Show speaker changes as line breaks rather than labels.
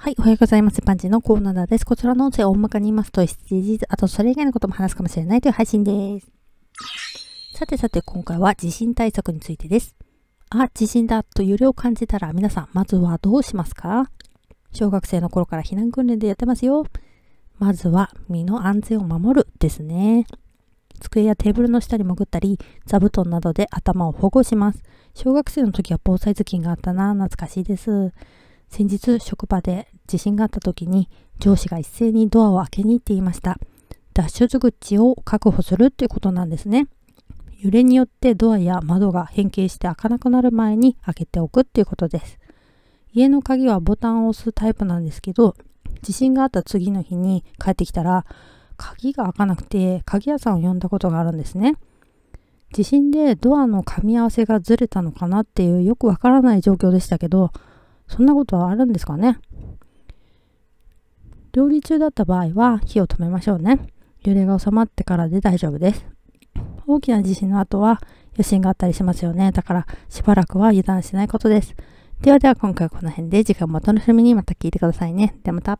はい、おはようございます。パンチのコーナーです。こちらの音声を大まかに言いますと、SDGs、あとそれ以外のことも話すかもしれないという配信です。さてさて、今回は地震対策についてです。あ、地震だと揺れを感じたら皆さん、まずはどうしますか？小学生の頃から避難訓練でやってますよ。まずは身の安全を守るですね。机やテーブルの下に潜ったり、座布団などで頭を保護します。小学生の時は防災頭巾があったな、懐かしいです。先日職場で地震があった時に上司が一斉にドアを開けに行っていました。脱出口を確保するっていうことなんですね。揺れによってドアや窓が変形して開かなくなる前に開けておくっていうことです。家の鍵はボタンを押すタイプなんですけど地震があった次の日に帰ってきたら鍵が開かなくて鍵屋さんを呼んだことがあるんですね。地震でドアの噛み合わせがずれたのかなっていうよくわからない状況でしたけどそんなことはあるんですかね料理中だった場合は火を止めましょうね。揺れが収まってからで大丈夫です。大きな地震の後は余震があったりしますよね。だからしばらくは油断しないことです。ではでは今回はこの辺で次回もお楽しみにまた聞いてくださいね。ではまた。